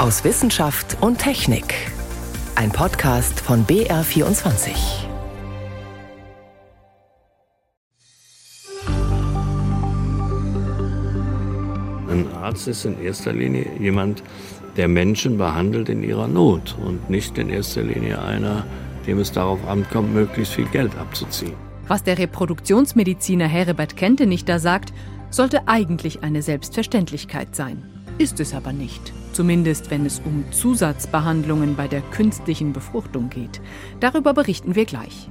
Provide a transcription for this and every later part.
aus Wissenschaft und Technik. Ein Podcast von BR24. Ein Arzt ist in erster Linie jemand, der Menschen behandelt in ihrer Not und nicht in erster Linie einer, dem es darauf ankommt, möglichst viel Geld abzuziehen. Was der Reproduktionsmediziner Herbert Kente nicht da sagt, sollte eigentlich eine Selbstverständlichkeit sein. Ist es aber nicht. Zumindest wenn es um Zusatzbehandlungen bei der künstlichen Befruchtung geht. Darüber berichten wir gleich.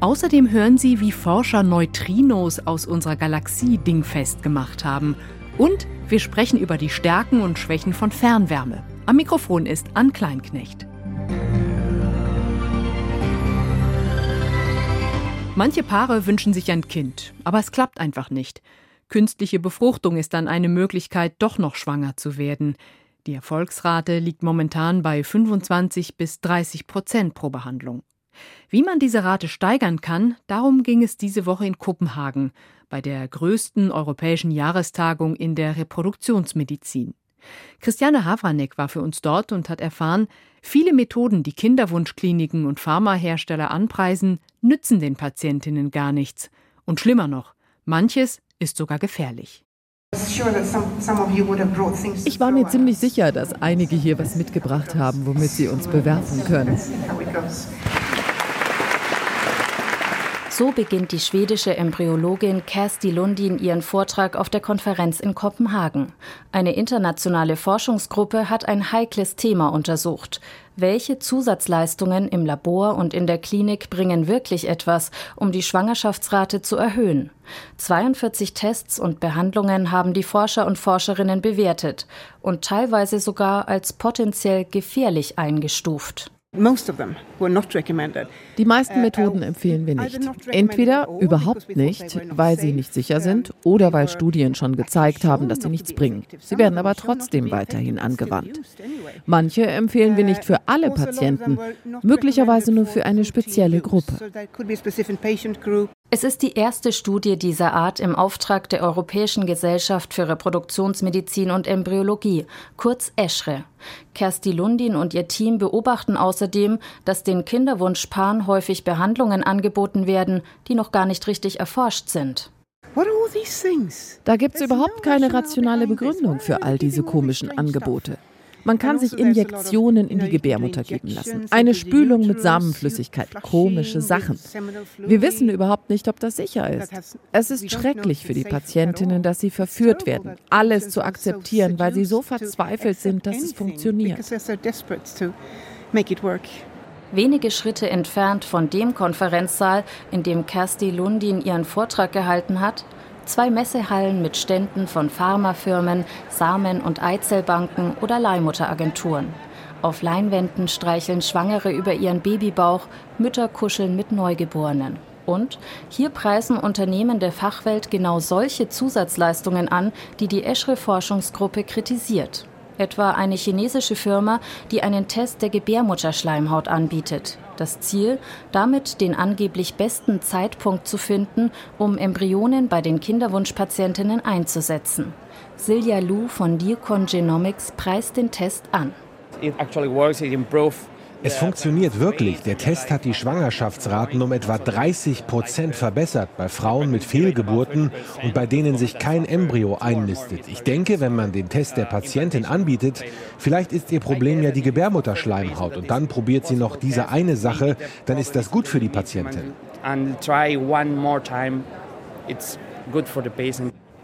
Außerdem hören Sie, wie Forscher Neutrinos aus unserer Galaxie dingfest gemacht haben. Und wir sprechen über die Stärken und Schwächen von Fernwärme. Am Mikrofon ist Ann Kleinknecht. Manche Paare wünschen sich ein Kind, aber es klappt einfach nicht. Künstliche Befruchtung ist dann eine Möglichkeit, doch noch schwanger zu werden. Die Erfolgsrate liegt momentan bei 25 bis 30 Prozent pro Behandlung. Wie man diese Rate steigern kann, darum ging es diese Woche in Kopenhagen bei der größten europäischen Jahrestagung in der Reproduktionsmedizin. Christiane Havranek war für uns dort und hat erfahren, viele Methoden, die Kinderwunschkliniken und Pharmahersteller anpreisen, nützen den Patientinnen gar nichts. Und schlimmer noch, manches ist sogar gefährlich. Ich war mir ziemlich sicher, dass einige hier was mitgebracht haben, womit sie uns bewerfen können. So beginnt die schwedische Embryologin Kersti Lundin ihren Vortrag auf der Konferenz in Kopenhagen. Eine internationale Forschungsgruppe hat ein heikles Thema untersucht. Welche Zusatzleistungen im Labor und in der Klinik bringen wirklich etwas, um die Schwangerschaftsrate zu erhöhen? 42 Tests und Behandlungen haben die Forscher und Forscherinnen bewertet und teilweise sogar als potenziell gefährlich eingestuft. Die meisten uh, Methoden empfehlen wir nicht. Entweder überhaupt nicht, weil sie nicht sicher sind, oder weil Studien schon gezeigt haben, dass sie nichts bringen. Sie werden aber trotzdem weiterhin angewandt. Manche empfehlen wir nicht für alle also Patienten, möglicherweise nur für eine spezielle Gruppe. Es ist die erste Studie dieser Art im Auftrag der Europäischen Gesellschaft für Reproduktionsmedizin und Embryologie, kurz ESHRE. Kersti Lundin und ihr Team beobachten außerdem, dass den Kinderwunschpaaren häufig Behandlungen angeboten werden, die noch gar nicht richtig erforscht sind. Da gibt es überhaupt keine rationale Begründung für all diese komischen Angebote. Man kann sich Injektionen in die Gebärmutter geben lassen. Eine Spülung mit Samenflüssigkeit. Komische Sachen. Wir wissen überhaupt nicht, ob das sicher ist. Es ist schrecklich für die Patientinnen, dass sie verführt werden, alles zu akzeptieren, weil sie so verzweifelt sind, dass es funktioniert. Wenige Schritte entfernt von dem Konferenzsaal, in dem Kersti Lundin ihren Vortrag gehalten hat, Zwei Messehallen mit Ständen von Pharmafirmen, Samen- und Eizellbanken oder Leihmutteragenturen. Auf Leinwänden streicheln Schwangere über ihren Babybauch, Mütter kuscheln mit Neugeborenen. Und hier preisen Unternehmen der Fachwelt genau solche Zusatzleistungen an, die die Eschre-Forschungsgruppe kritisiert. Etwa eine chinesische Firma, die einen Test der Gebärmutterschleimhaut anbietet. Das Ziel, damit den angeblich besten Zeitpunkt zu finden, um Embryonen bei den Kinderwunschpatientinnen einzusetzen. Silja Lu von Diacon Genomics preist den Test an. It actually works, it improves es funktioniert wirklich. Der Test hat die Schwangerschaftsraten um etwa 30 Prozent verbessert bei Frauen mit Fehlgeburten und bei denen sich kein Embryo einnistet. Ich denke, wenn man den Test der Patientin anbietet, vielleicht ist ihr Problem ja die Gebärmutterschleimhaut und dann probiert sie noch diese eine Sache, dann ist das gut für die Patientin.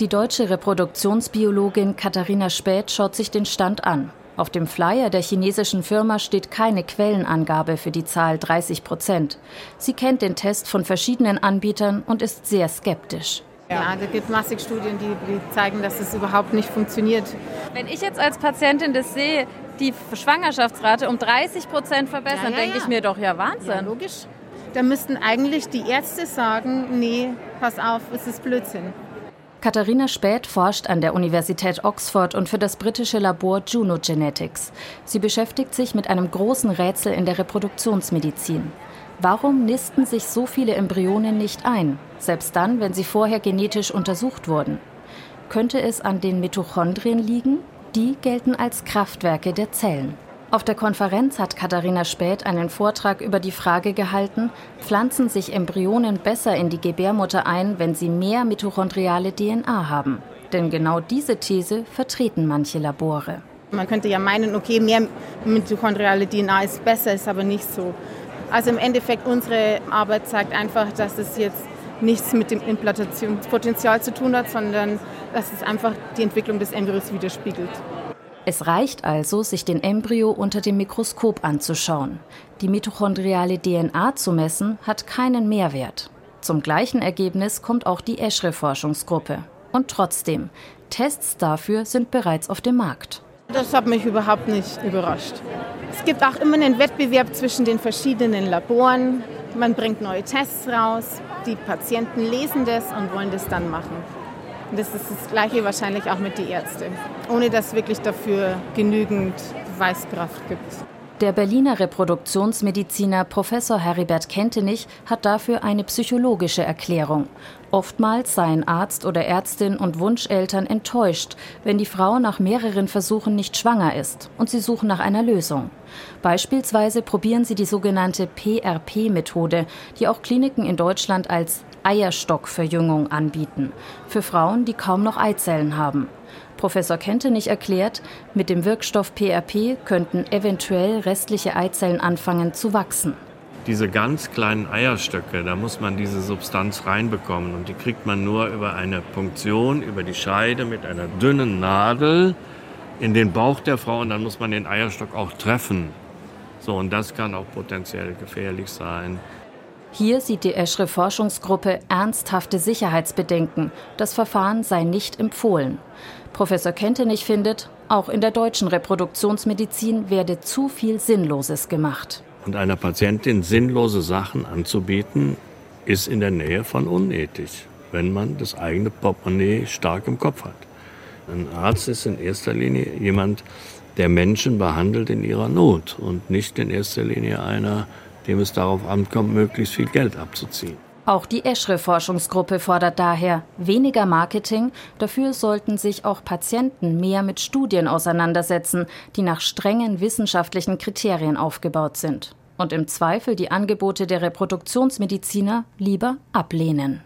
Die deutsche Reproduktionsbiologin Katharina Späth schaut sich den Stand an. Auf dem Flyer der chinesischen Firma steht keine Quellenangabe für die Zahl 30 Prozent. Sie kennt den Test von verschiedenen Anbietern und ist sehr skeptisch. Ja, da gibt massig Studien, die, zeigen, dass es überhaupt nicht funktioniert. Wenn ich jetzt als Patientin das sehe, die Schwangerschaftsrate um 30 Prozent verbessern, ja, ja, denke ich mir doch, ja Wahnsinn. Ja, logisch. Da müssten eigentlich die Ärzte sagen, nee, pass auf, es ist Blödsinn. Katharina Späth forscht an der Universität Oxford und für das britische Labor Juno Genetics. Sie beschäftigt sich mit einem großen Rätsel in der Reproduktionsmedizin. Warum nisten sich so viele Embryonen nicht ein, selbst dann, wenn sie vorher genetisch untersucht wurden? Könnte es an den Mitochondrien liegen? Die gelten als Kraftwerke der Zellen. Auf der Konferenz hat Katharina Späth einen Vortrag über die Frage gehalten, pflanzen sich Embryonen besser in die Gebärmutter ein, wenn sie mehr mitochondriale DNA haben. Denn genau diese These vertreten manche Labore. Man könnte ja meinen, okay, mehr mitochondriale DNA ist besser, ist aber nicht so. Also im Endeffekt, unsere Arbeit zeigt einfach, dass es jetzt nichts mit dem Implantationspotenzial zu tun hat, sondern dass es einfach die Entwicklung des Embryos widerspiegelt. Es reicht also, sich den Embryo unter dem Mikroskop anzuschauen. Die mitochondriale DNA zu messen hat keinen Mehrwert. Zum gleichen Ergebnis kommt auch die Eschre-Forschungsgruppe. Und trotzdem, Tests dafür sind bereits auf dem Markt. Das hat mich überhaupt nicht überrascht. Es gibt auch immer einen Wettbewerb zwischen den verschiedenen Laboren. Man bringt neue Tests raus. Die Patienten lesen das und wollen das dann machen. Und das ist das Gleiche wahrscheinlich auch mit den Ärzten, ohne dass wirklich dafür genügend Beweiskraft gibt. Der Berliner Reproduktionsmediziner Professor Heribert Kentenich hat dafür eine psychologische Erklärung. Oftmals seien Arzt oder Ärztin und Wunscheltern enttäuscht, wenn die Frau nach mehreren Versuchen nicht schwanger ist und sie suchen nach einer Lösung. Beispielsweise probieren sie die sogenannte PRP-Methode, die auch Kliniken in Deutschland als Eierstockverjüngung anbieten, für Frauen, die kaum noch Eizellen haben. Professor Kentenich erklärt, mit dem Wirkstoff PRP könnten eventuell restliche Eizellen anfangen zu wachsen. Diese ganz kleinen Eierstöcke, da muss man diese Substanz reinbekommen und die kriegt man nur über eine Punktion, über die Scheide mit einer dünnen Nadel in den Bauch der Frau und dann muss man den Eierstock auch treffen. So, und das kann auch potenziell gefährlich sein. Hier sieht die Eschre Forschungsgruppe ernsthafte Sicherheitsbedenken. Das Verfahren sei nicht empfohlen. Professor Kentenich findet, auch in der deutschen Reproduktionsmedizin werde zu viel Sinnloses gemacht. Und einer Patientin sinnlose Sachen anzubieten, ist in der Nähe von unethisch, wenn man das eigene Portemonnaie stark im Kopf hat. Ein Arzt ist in erster Linie jemand, der Menschen behandelt in ihrer Not und nicht in erster Linie einer, dem es darauf ankommt, möglichst viel Geld abzuziehen. Auch die Eschre-Forschungsgruppe fordert daher weniger Marketing, dafür sollten sich auch Patienten mehr mit Studien auseinandersetzen, die nach strengen wissenschaftlichen Kriterien aufgebaut sind. Und im Zweifel die Angebote der Reproduktionsmediziner lieber ablehnen.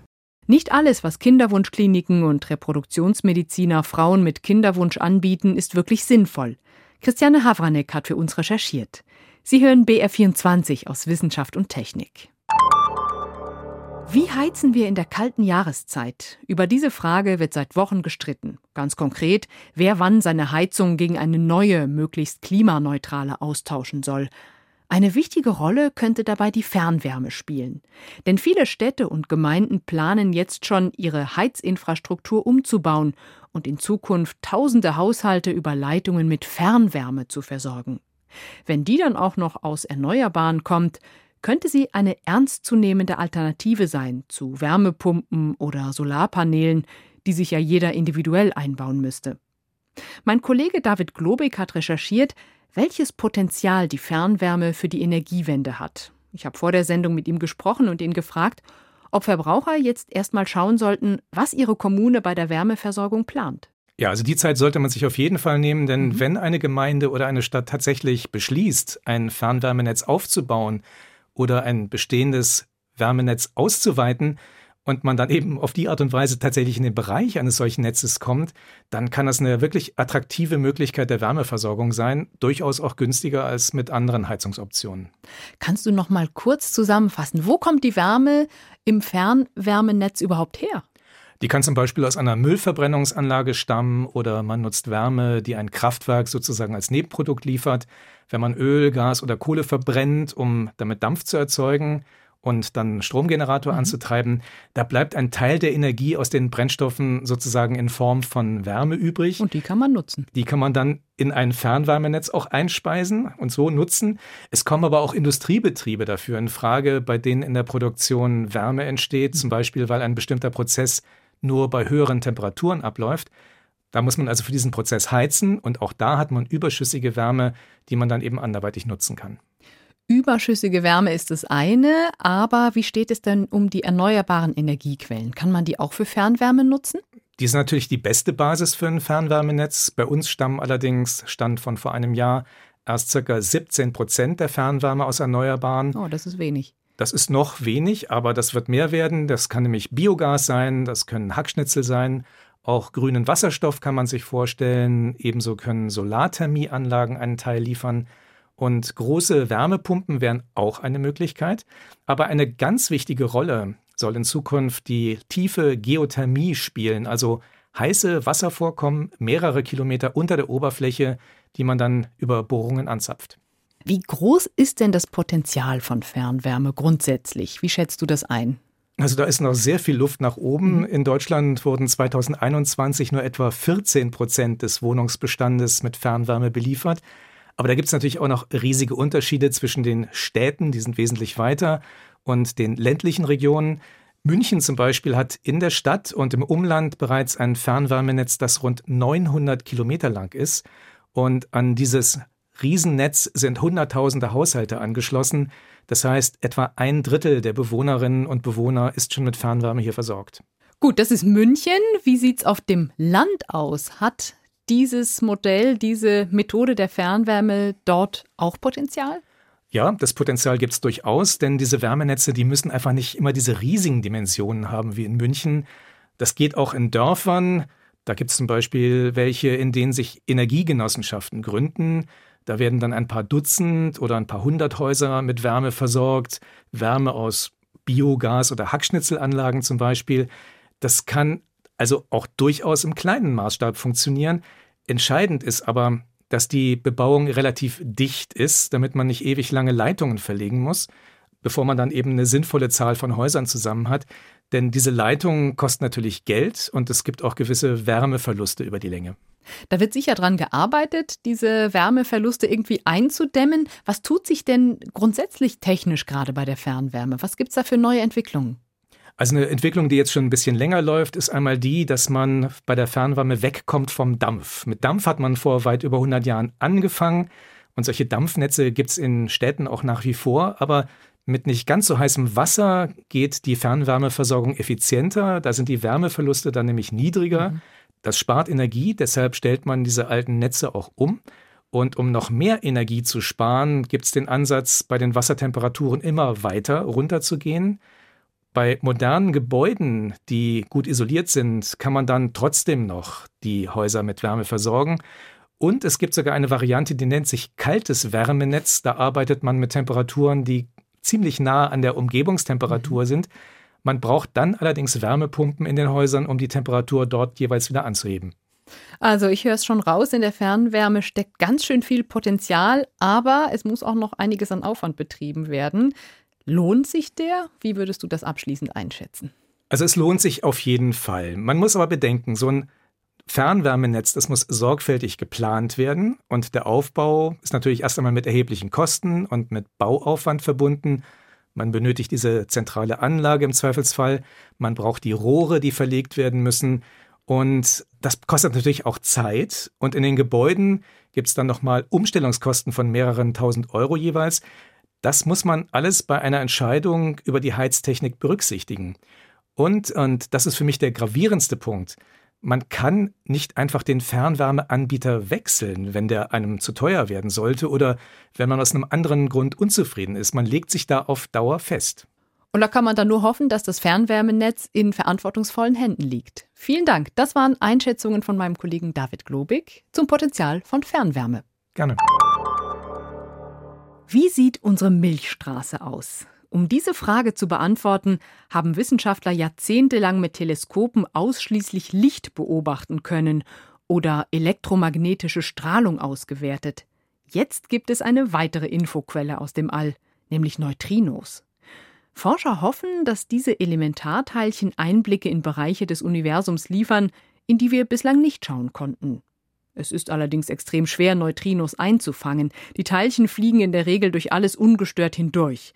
Nicht alles, was Kinderwunschkliniken und Reproduktionsmediziner Frauen mit Kinderwunsch anbieten, ist wirklich sinnvoll. Christiane Havranek hat für uns recherchiert. Sie hören BR24 aus Wissenschaft und Technik. Wie heizen wir in der kalten Jahreszeit? Über diese Frage wird seit Wochen gestritten. Ganz konkret, wer wann seine Heizung gegen eine neue, möglichst klimaneutrale austauschen soll. Eine wichtige Rolle könnte dabei die Fernwärme spielen. Denn viele Städte und Gemeinden planen jetzt schon, ihre Heizinfrastruktur umzubauen und in Zukunft tausende Haushalte über Leitungen mit Fernwärme zu versorgen. Wenn die dann auch noch aus Erneuerbaren kommt, könnte sie eine ernstzunehmende Alternative sein zu Wärmepumpen oder Solarpanelen, die sich ja jeder individuell einbauen müsste. Mein Kollege David Globig hat recherchiert, welches Potenzial die Fernwärme für die Energiewende hat. Ich habe vor der Sendung mit ihm gesprochen und ihn gefragt, ob Verbraucher jetzt erstmal schauen sollten, was ihre Kommune bei der Wärmeversorgung plant. Ja, also die Zeit sollte man sich auf jeden Fall nehmen, denn mhm. wenn eine Gemeinde oder eine Stadt tatsächlich beschließt, ein Fernwärmenetz aufzubauen oder ein bestehendes Wärmenetz auszuweiten, und man dann eben auf die Art und Weise tatsächlich in den Bereich eines solchen Netzes kommt, dann kann das eine wirklich attraktive Möglichkeit der Wärmeversorgung sein, durchaus auch günstiger als mit anderen Heizungsoptionen. Kannst du noch mal kurz zusammenfassen, wo kommt die Wärme im Fernwärmenetz überhaupt her? Die kann zum Beispiel aus einer Müllverbrennungsanlage stammen oder man nutzt Wärme, die ein Kraftwerk sozusagen als Nebenprodukt liefert. Wenn man Öl, Gas oder Kohle verbrennt, um damit Dampf zu erzeugen und dann einen Stromgenerator mhm. anzutreiben, da bleibt ein Teil der Energie aus den Brennstoffen sozusagen in Form von Wärme übrig. Und die kann man nutzen. Die kann man dann in ein Fernwärmenetz auch einspeisen und so nutzen. Es kommen aber auch Industriebetriebe dafür in Frage, bei denen in der Produktion Wärme entsteht, mhm. zum Beispiel weil ein bestimmter Prozess nur bei höheren Temperaturen abläuft. Da muss man also für diesen Prozess heizen und auch da hat man überschüssige Wärme, die man dann eben anderweitig nutzen kann. Überschüssige Wärme ist das eine, aber wie steht es denn um die erneuerbaren Energiequellen? Kann man die auch für Fernwärme nutzen? Die sind natürlich die beste Basis für ein Fernwärmenetz. Bei uns stammen allerdings, Stand von vor einem Jahr, erst circa 17 Prozent der Fernwärme aus Erneuerbaren. Oh, das ist wenig. Das ist noch wenig, aber das wird mehr werden. Das kann nämlich Biogas sein, das können Hackschnitzel sein. Auch grünen Wasserstoff kann man sich vorstellen. Ebenso können Solarthermieanlagen einen Teil liefern. Und große Wärmepumpen wären auch eine Möglichkeit. Aber eine ganz wichtige Rolle soll in Zukunft die tiefe Geothermie spielen, also heiße Wasservorkommen mehrere Kilometer unter der Oberfläche, die man dann über Bohrungen anzapft. Wie groß ist denn das Potenzial von Fernwärme grundsätzlich? Wie schätzt du das ein? Also da ist noch sehr viel Luft nach oben. Mhm. In Deutschland wurden 2021 nur etwa 14 Prozent des Wohnungsbestandes mit Fernwärme beliefert. Aber da gibt es natürlich auch noch riesige Unterschiede zwischen den Städten, die sind wesentlich weiter, und den ländlichen Regionen. München zum Beispiel hat in der Stadt und im Umland bereits ein Fernwärmenetz, das rund 900 Kilometer lang ist. Und an dieses Riesennetz sind Hunderttausende Haushalte angeschlossen. Das heißt, etwa ein Drittel der Bewohnerinnen und Bewohner ist schon mit Fernwärme hier versorgt. Gut, das ist München. Wie sieht es auf dem Land aus? Hat dieses Modell, diese Methode der Fernwärme dort auch Potenzial? Ja, das Potenzial gibt es durchaus, denn diese Wärmenetze, die müssen einfach nicht immer diese riesigen Dimensionen haben wie in München. Das geht auch in Dörfern. Da gibt es zum Beispiel welche, in denen sich Energiegenossenschaften gründen. Da werden dann ein paar Dutzend oder ein paar hundert Häuser mit Wärme versorgt. Wärme aus Biogas oder Hackschnitzelanlagen zum Beispiel. Das kann also auch durchaus im kleinen Maßstab funktionieren. Entscheidend ist aber, dass die Bebauung relativ dicht ist, damit man nicht ewig lange Leitungen verlegen muss, bevor man dann eben eine sinnvolle Zahl von Häusern zusammen hat. Denn diese Leitungen kosten natürlich Geld und es gibt auch gewisse Wärmeverluste über die Länge. Da wird sicher dran gearbeitet, diese Wärmeverluste irgendwie einzudämmen. Was tut sich denn grundsätzlich technisch gerade bei der Fernwärme? Was gibt es da für neue Entwicklungen? Also eine Entwicklung, die jetzt schon ein bisschen länger läuft, ist einmal die, dass man bei der Fernwärme wegkommt vom Dampf. Mit Dampf hat man vor weit über 100 Jahren angefangen und solche Dampfnetze gibt es in Städten auch nach wie vor, aber mit nicht ganz so heißem Wasser geht die Fernwärmeversorgung effizienter, da sind die Wärmeverluste dann nämlich niedriger. Mhm. Das spart Energie, deshalb stellt man diese alten Netze auch um. Und um noch mehr Energie zu sparen, gibt es den Ansatz, bei den Wassertemperaturen immer weiter runterzugehen. Bei modernen Gebäuden, die gut isoliert sind, kann man dann trotzdem noch die Häuser mit Wärme versorgen. Und es gibt sogar eine Variante, die nennt sich kaltes Wärmenetz. Da arbeitet man mit Temperaturen, die ziemlich nah an der Umgebungstemperatur mhm. sind. Man braucht dann allerdings Wärmepumpen in den Häusern, um die Temperatur dort jeweils wieder anzuheben. Also ich höre es schon raus, in der Fernwärme steckt ganz schön viel Potenzial, aber es muss auch noch einiges an Aufwand betrieben werden. Lohnt sich der? Wie würdest du das abschließend einschätzen? Also es lohnt sich auf jeden Fall. Man muss aber bedenken, so ein Fernwärmenetz, das muss sorgfältig geplant werden und der Aufbau ist natürlich erst einmal mit erheblichen Kosten und mit Bauaufwand verbunden. Man benötigt diese zentrale Anlage im Zweifelsfall, man braucht die Rohre, die verlegt werden müssen und das kostet natürlich auch Zeit und in den Gebäuden gibt es dann nochmal Umstellungskosten von mehreren tausend Euro jeweils. Das muss man alles bei einer Entscheidung über die Heiztechnik berücksichtigen. Und, und das ist für mich der gravierendste Punkt, man kann nicht einfach den Fernwärmeanbieter wechseln, wenn der einem zu teuer werden sollte oder wenn man aus einem anderen Grund unzufrieden ist. Man legt sich da auf Dauer fest. Und da kann man dann nur hoffen, dass das Fernwärmenetz in verantwortungsvollen Händen liegt. Vielen Dank. Das waren Einschätzungen von meinem Kollegen David Globig zum Potenzial von Fernwärme. Gerne. Wie sieht unsere Milchstraße aus? Um diese Frage zu beantworten, haben Wissenschaftler jahrzehntelang mit Teleskopen ausschließlich Licht beobachten können oder elektromagnetische Strahlung ausgewertet. Jetzt gibt es eine weitere Infoquelle aus dem All, nämlich Neutrinos. Forscher hoffen, dass diese Elementarteilchen Einblicke in Bereiche des Universums liefern, in die wir bislang nicht schauen konnten. Es ist allerdings extrem schwer, Neutrinos einzufangen. Die Teilchen fliegen in der Regel durch alles ungestört hindurch.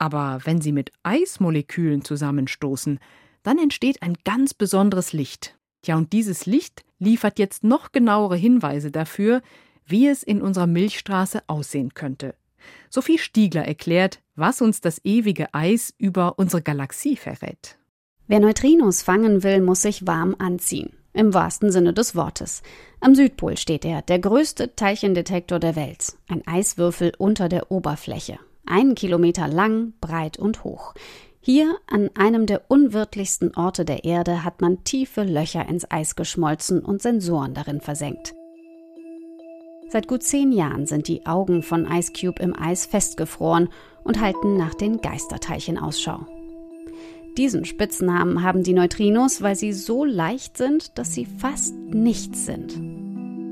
Aber wenn sie mit Eismolekülen zusammenstoßen, dann entsteht ein ganz besonderes Licht. Tja, und dieses Licht liefert jetzt noch genauere Hinweise dafür, wie es in unserer Milchstraße aussehen könnte. Sophie Stiegler erklärt, was uns das ewige Eis über unsere Galaxie verrät. Wer Neutrinos fangen will, muss sich warm anziehen. Im wahrsten Sinne des Wortes. Am Südpol steht er, der größte Teilchendetektor der Welt. Ein Eiswürfel unter der Oberfläche. Einen Kilometer lang, breit und hoch. Hier, an einem der unwirtlichsten Orte der Erde, hat man tiefe Löcher ins Eis geschmolzen und Sensoren darin versenkt. Seit gut zehn Jahren sind die Augen von Ice Cube im Eis festgefroren und halten nach den Geisterteilchen Ausschau. Diesen Spitznamen haben die Neutrinos, weil sie so leicht sind, dass sie fast nichts sind.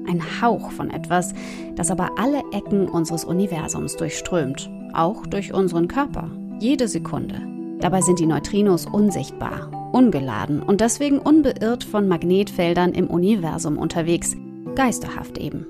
Ein Hauch von etwas, das aber alle Ecken unseres Universums durchströmt, auch durch unseren Körper, jede Sekunde. Dabei sind die Neutrinos unsichtbar, ungeladen und deswegen unbeirrt von Magnetfeldern im Universum unterwegs, geisterhaft eben.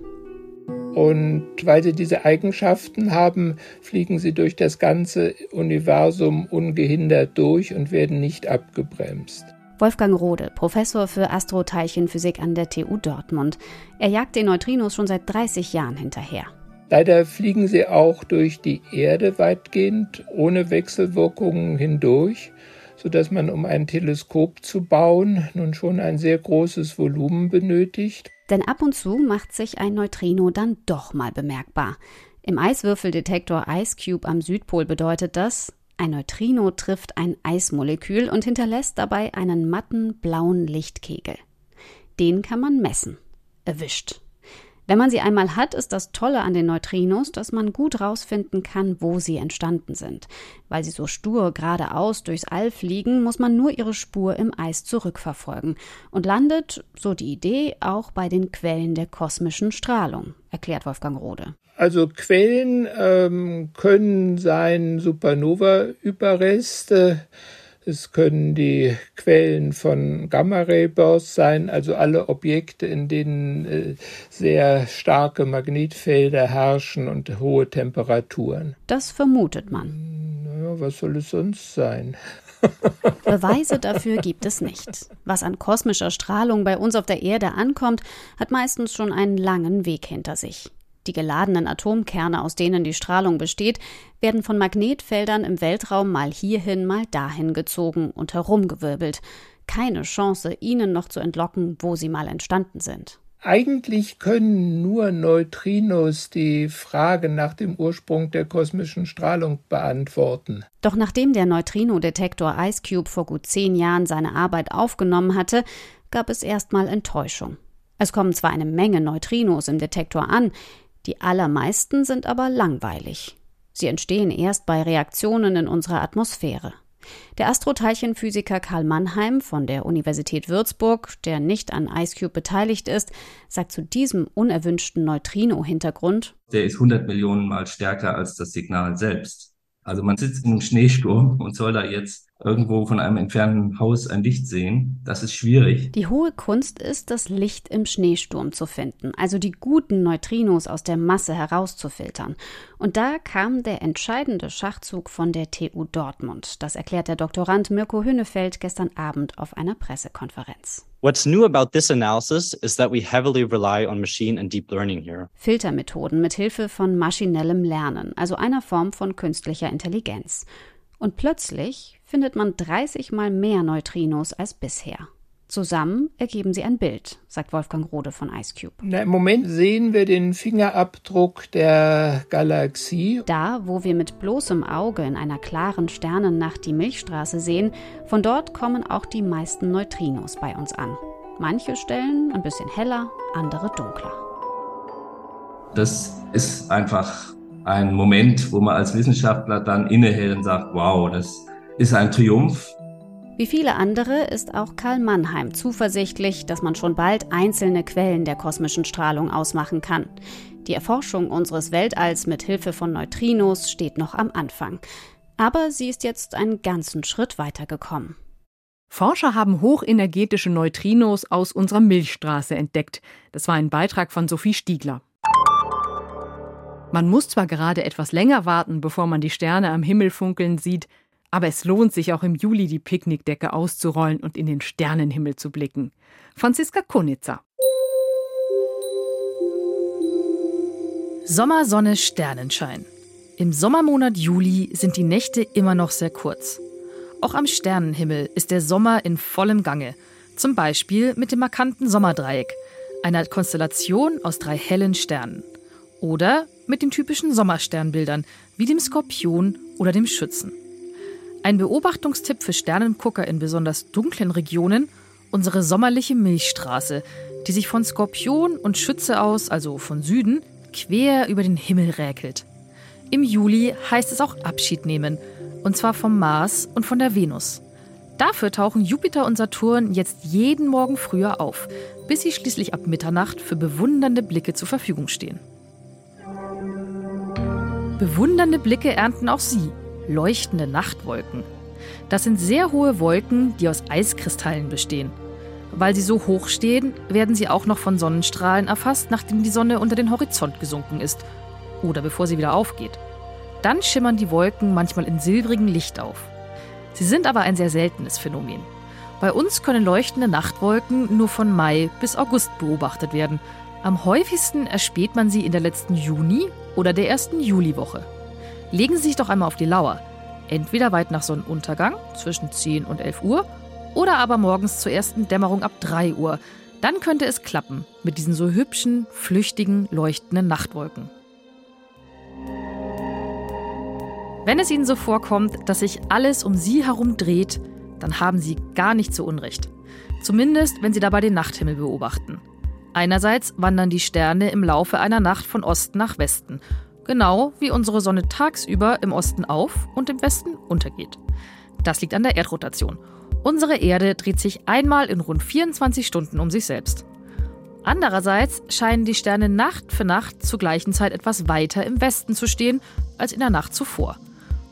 Und weil sie diese Eigenschaften haben, fliegen sie durch das ganze Universum ungehindert durch und werden nicht abgebremst. Wolfgang Rode, Professor für Astroteilchenphysik an der TU Dortmund. Er jagt den Neutrinos schon seit 30 Jahren hinterher. Leider fliegen sie auch durch die Erde weitgehend ohne Wechselwirkungen hindurch, sodass man, um ein Teleskop zu bauen, nun schon ein sehr großes Volumen benötigt. Denn ab und zu macht sich ein Neutrino dann doch mal bemerkbar. Im Eiswürfeldetektor Ice Cube am Südpol bedeutet das, ein Neutrino trifft ein Eismolekül und hinterlässt dabei einen matten blauen Lichtkegel. Den kann man messen. Erwischt. Wenn man sie einmal hat, ist das Tolle an den Neutrinos, dass man gut rausfinden kann, wo sie entstanden sind. Weil sie so stur geradeaus durchs All fliegen, muss man nur ihre Spur im Eis zurückverfolgen und landet, so die Idee, auch bei den Quellen der kosmischen Strahlung, erklärt Wolfgang Rode. Also Quellen ähm, können sein Supernova-Überreste, es können die Quellen von Gamma-Ray-Bursts sein, also alle Objekte, in denen äh, sehr starke Magnetfelder herrschen und hohe Temperaturen. Das vermutet man. Naja, was soll es sonst sein? Beweise dafür gibt es nicht. Was an kosmischer Strahlung bei uns auf der Erde ankommt, hat meistens schon einen langen Weg hinter sich. Die geladenen Atomkerne, aus denen die Strahlung besteht, werden von Magnetfeldern im Weltraum mal hierhin, mal dahin gezogen und herumgewirbelt. Keine Chance, ihnen noch zu entlocken, wo sie mal entstanden sind. Eigentlich können nur Neutrinos die Frage nach dem Ursprung der kosmischen Strahlung beantworten. Doch nachdem der Neutrino-Detektor Ice Cube vor gut zehn Jahren seine Arbeit aufgenommen hatte, gab es erstmal Enttäuschung. Es kommen zwar eine Menge Neutrinos im Detektor an, die allermeisten sind aber langweilig. Sie entstehen erst bei Reaktionen in unserer Atmosphäre. Der Astroteilchenphysiker Karl Mannheim von der Universität Würzburg, der nicht an IceCube beteiligt ist, sagt zu diesem unerwünschten Neutrino-Hintergrund: Der ist 100 Millionen Mal stärker als das Signal selbst. Also man sitzt in einem Schneesturm und soll da jetzt irgendwo von einem entfernten Haus ein Licht sehen. Das ist schwierig. Die hohe Kunst ist, das Licht im Schneesturm zu finden, also die guten Neutrinos aus der Masse herauszufiltern. Und da kam der entscheidende Schachzug von der TU Dortmund. Das erklärt der Doktorand Mirko Hünnefeld gestern Abend auf einer Pressekonferenz. What's new about this analysis is that we heavily rely on machine and deep learning here. Filtermethoden mit Hilfe von maschinellem Lernen, also einer Form von künstlicher Intelligenz. Und plötzlich findet man 30 mal mehr Neutrinos als bisher. Zusammen ergeben sie ein Bild, sagt Wolfgang Rode von IceCube. Na, Im Moment sehen wir den Fingerabdruck der Galaxie. Da, wo wir mit bloßem Auge in einer klaren Sternennacht die Milchstraße sehen, von dort kommen auch die meisten Neutrinos bei uns an. Manche Stellen ein bisschen heller, andere dunkler. Das ist einfach ein Moment, wo man als Wissenschaftler dann innehält und sagt, wow, das ist ein Triumph. Wie viele andere ist auch Karl Mannheim zuversichtlich, dass man schon bald einzelne Quellen der kosmischen Strahlung ausmachen kann. Die Erforschung unseres Weltalls mit Hilfe von Neutrinos steht noch am Anfang. Aber sie ist jetzt einen ganzen Schritt weitergekommen. Forscher haben hochenergetische Neutrinos aus unserer Milchstraße entdeckt. Das war ein Beitrag von Sophie Stiegler. Man muss zwar gerade etwas länger warten, bevor man die Sterne am Himmel funkeln sieht, aber es lohnt sich auch im Juli die Picknickdecke auszurollen und in den Sternenhimmel zu blicken. Franziska Konitzer. Sommer, Sonne, Sternenschein. Im Sommermonat Juli sind die Nächte immer noch sehr kurz. Auch am Sternenhimmel ist der Sommer in vollem Gange. Zum Beispiel mit dem markanten Sommerdreieck, einer Konstellation aus drei hellen Sternen. Oder mit den typischen Sommersternbildern, wie dem Skorpion oder dem Schützen. Ein Beobachtungstipp für Sternengucker in besonders dunklen Regionen, unsere sommerliche Milchstraße, die sich von Skorpion und Schütze aus, also von Süden, quer über den Himmel räkelt. Im Juli heißt es auch Abschied nehmen, und zwar vom Mars und von der Venus. Dafür tauchen Jupiter und Saturn jetzt jeden Morgen früher auf, bis sie schließlich ab Mitternacht für bewundernde Blicke zur Verfügung stehen. Bewundernde Blicke ernten auch Sie, leuchtende Nachtwolken. Das sind sehr hohe Wolken, die aus Eiskristallen bestehen. Weil sie so hoch stehen, werden sie auch noch von Sonnenstrahlen erfasst, nachdem die Sonne unter den Horizont gesunken ist oder bevor sie wieder aufgeht. Dann schimmern die Wolken manchmal in silbrigem Licht auf. Sie sind aber ein sehr seltenes Phänomen. Bei uns können leuchtende Nachtwolken nur von Mai bis August beobachtet werden. Am häufigsten erspäht man sie in der letzten Juni- oder der ersten Juliwoche. Legen Sie sich doch einmal auf die Lauer. Entweder weit nach Sonnenuntergang zwischen 10 und 11 Uhr oder aber morgens zur ersten Dämmerung ab 3 Uhr. Dann könnte es klappen mit diesen so hübschen, flüchtigen, leuchtenden Nachtwolken. Wenn es Ihnen so vorkommt, dass sich alles um Sie herum dreht, dann haben Sie gar nicht so Unrecht. Zumindest, wenn Sie dabei den Nachthimmel beobachten. Einerseits wandern die Sterne im Laufe einer Nacht von Osten nach Westen, genau wie unsere Sonne tagsüber im Osten auf und im Westen untergeht. Das liegt an der Erdrotation. Unsere Erde dreht sich einmal in rund 24 Stunden um sich selbst. Andererseits scheinen die Sterne Nacht für Nacht zur gleichen Zeit etwas weiter im Westen zu stehen als in der Nacht zuvor.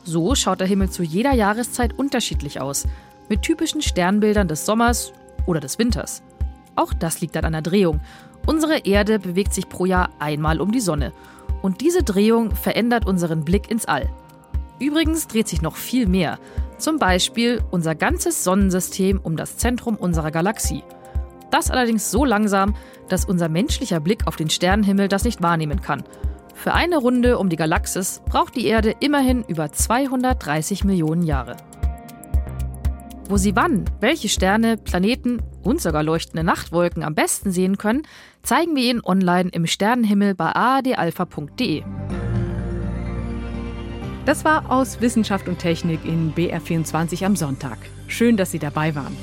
So schaut der Himmel zu jeder Jahreszeit unterschiedlich aus, mit typischen Sternbildern des Sommers oder des Winters. Auch das liegt an einer Drehung. Unsere Erde bewegt sich pro Jahr einmal um die Sonne. Und diese Drehung verändert unseren Blick ins All. Übrigens dreht sich noch viel mehr. Zum Beispiel unser ganzes Sonnensystem um das Zentrum unserer Galaxie. Das allerdings so langsam, dass unser menschlicher Blick auf den Sternenhimmel das nicht wahrnehmen kann. Für eine Runde um die Galaxis braucht die Erde immerhin über 230 Millionen Jahre. Wo Sie wann, welche Sterne, Planeten und sogar leuchtende Nachtwolken am besten sehen können, zeigen wir Ihnen online im Sternenhimmel bei aadalpha.de. Das war aus Wissenschaft und Technik in BR24 am Sonntag. Schön, dass Sie dabei waren.